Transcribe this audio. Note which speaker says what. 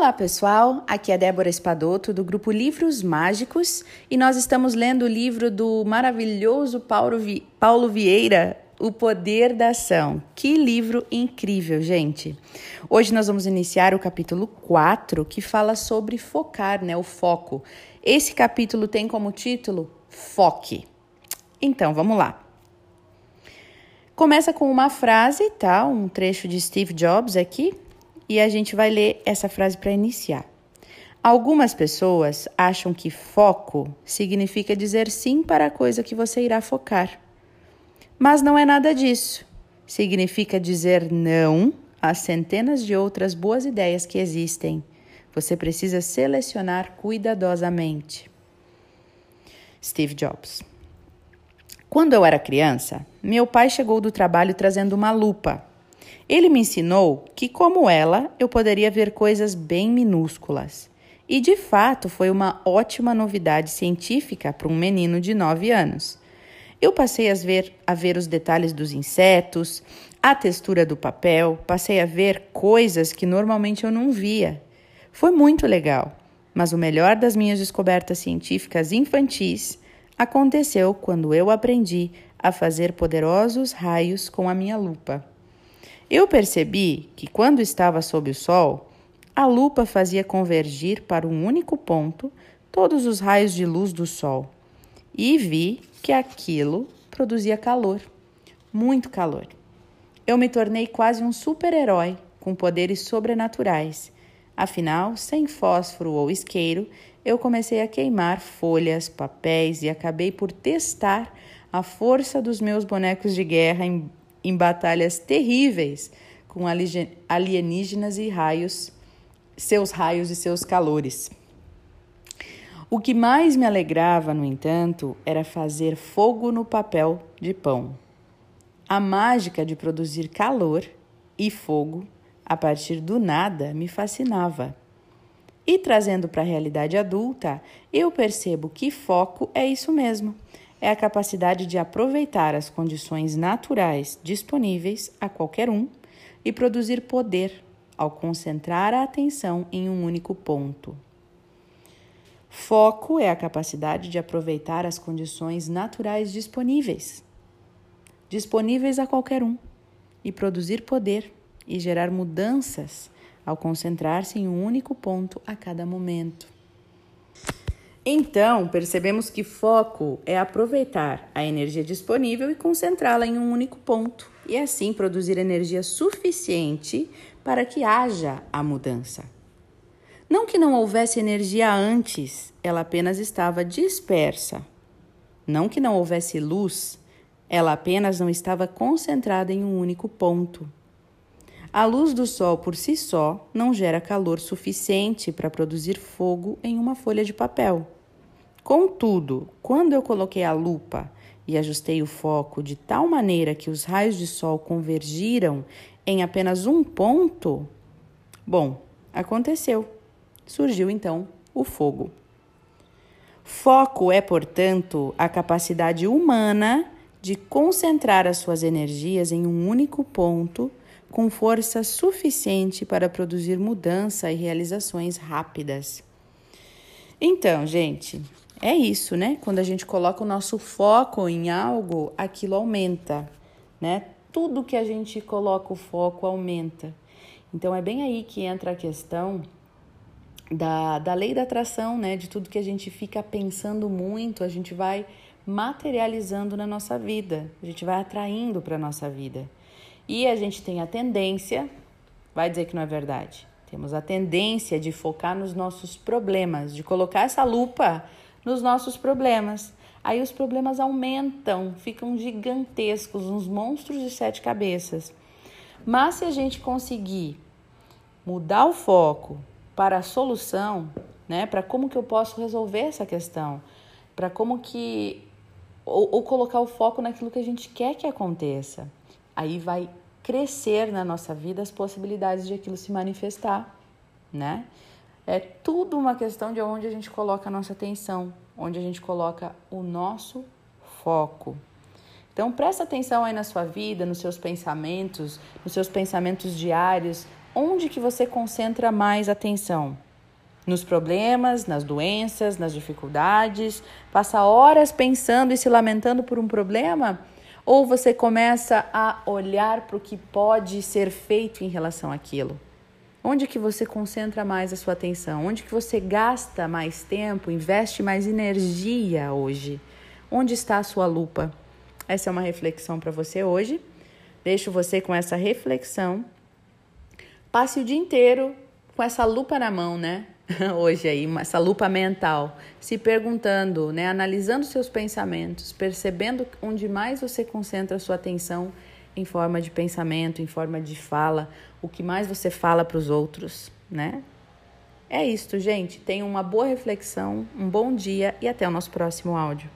Speaker 1: Olá pessoal, aqui é Débora Espadoto do grupo Livros Mágicos e nós estamos lendo o livro do maravilhoso Paulo, Vi... Paulo Vieira, O Poder da Ação. Que livro incrível, gente! Hoje nós vamos iniciar o capítulo 4 que fala sobre focar, né? O foco. Esse capítulo tem como título Foque. Então vamos lá. Começa com uma frase, tá? Um trecho de Steve Jobs aqui, e a gente vai ler essa frase para iniciar. Algumas pessoas acham que foco significa dizer sim para a coisa que você irá focar. Mas não é nada disso. Significa dizer não às centenas de outras boas ideias que existem. Você precisa selecionar cuidadosamente. Steve Jobs. Quando eu era criança, meu pai chegou do trabalho trazendo uma lupa ele me ensinou que, como ela, eu poderia ver coisas bem minúsculas. E de fato foi uma ótima novidade científica para um menino de 9 anos. Eu passei a ver, a ver os detalhes dos insetos, a textura do papel, passei a ver coisas que normalmente eu não via. Foi muito legal, mas o melhor das minhas descobertas científicas infantis aconteceu quando eu aprendi a fazer poderosos raios com a minha lupa. Eu percebi que quando estava sob o sol, a lupa fazia convergir para um único ponto todos os raios de luz do sol e vi que aquilo produzia calor, muito calor. Eu me tornei quase um super-herói com poderes sobrenaturais. Afinal, sem fósforo ou isqueiro, eu comecei a queimar folhas, papéis e acabei por testar a força dos meus bonecos de guerra em em batalhas terríveis com alienígenas e raios, seus raios e seus calores. O que mais me alegrava, no entanto, era fazer fogo no papel de pão. A mágica de produzir calor e fogo a partir do nada me fascinava. E trazendo para a realidade adulta, eu percebo que foco é isso mesmo é a capacidade de aproveitar as condições naturais disponíveis a qualquer um e produzir poder ao concentrar a atenção em um único ponto. Foco é a capacidade de aproveitar as condições naturais disponíveis, disponíveis a qualquer um, e produzir poder e gerar mudanças ao concentrar-se em um único ponto a cada momento. Então, percebemos que foco é aproveitar a energia disponível e concentrá-la em um único ponto, e assim produzir energia suficiente para que haja a mudança. Não que não houvesse energia antes, ela apenas estava dispersa. Não que não houvesse luz, ela apenas não estava concentrada em um único ponto. A luz do sol por si só não gera calor suficiente para produzir fogo em uma folha de papel. Contudo, quando eu coloquei a lupa e ajustei o foco de tal maneira que os raios de sol convergiram em apenas um ponto, bom, aconteceu. Surgiu então o fogo. Foco é, portanto, a capacidade humana de concentrar as suas energias em um único ponto com força suficiente para produzir mudança e realizações rápidas. Então, gente, é isso, né? Quando a gente coloca o nosso foco em algo, aquilo aumenta, né? Tudo que a gente coloca o foco aumenta. Então é bem aí que entra a questão da, da lei da atração, né? De tudo que a gente fica pensando muito, a gente vai materializando na nossa vida, a gente vai atraindo para a nossa vida. E a gente tem a tendência, vai dizer que não é verdade, temos a tendência de focar nos nossos problemas, de colocar essa lupa nos nossos problemas. Aí os problemas aumentam, ficam gigantescos, uns monstros de sete cabeças. Mas se a gente conseguir mudar o foco para a solução, né, para como que eu posso resolver essa questão, para como que ou, ou colocar o foco naquilo que a gente quer que aconteça, aí vai crescer na nossa vida as possibilidades de aquilo se manifestar, né? É tudo uma questão de onde a gente coloca a nossa atenção, onde a gente coloca o nosso foco. Então presta atenção aí na sua vida, nos seus pensamentos, nos seus pensamentos diários, onde que você concentra mais atenção? Nos problemas, nas doenças, nas dificuldades? Passa horas pensando e se lamentando por um problema? Ou você começa a olhar para o que pode ser feito em relação àquilo? Onde que você concentra mais a sua atenção? Onde que você gasta mais tempo, investe mais energia hoje? Onde está a sua lupa? Essa é uma reflexão para você hoje. Deixo você com essa reflexão. Passe o dia inteiro com essa lupa na mão, né? Hoje aí, essa lupa mental, se perguntando, né, analisando seus pensamentos, percebendo onde mais você concentra sua atenção em forma de pensamento, em forma de fala, o que mais você fala para os outros, né? É isto, gente. Tenha uma boa reflexão, um bom dia e até o nosso próximo áudio.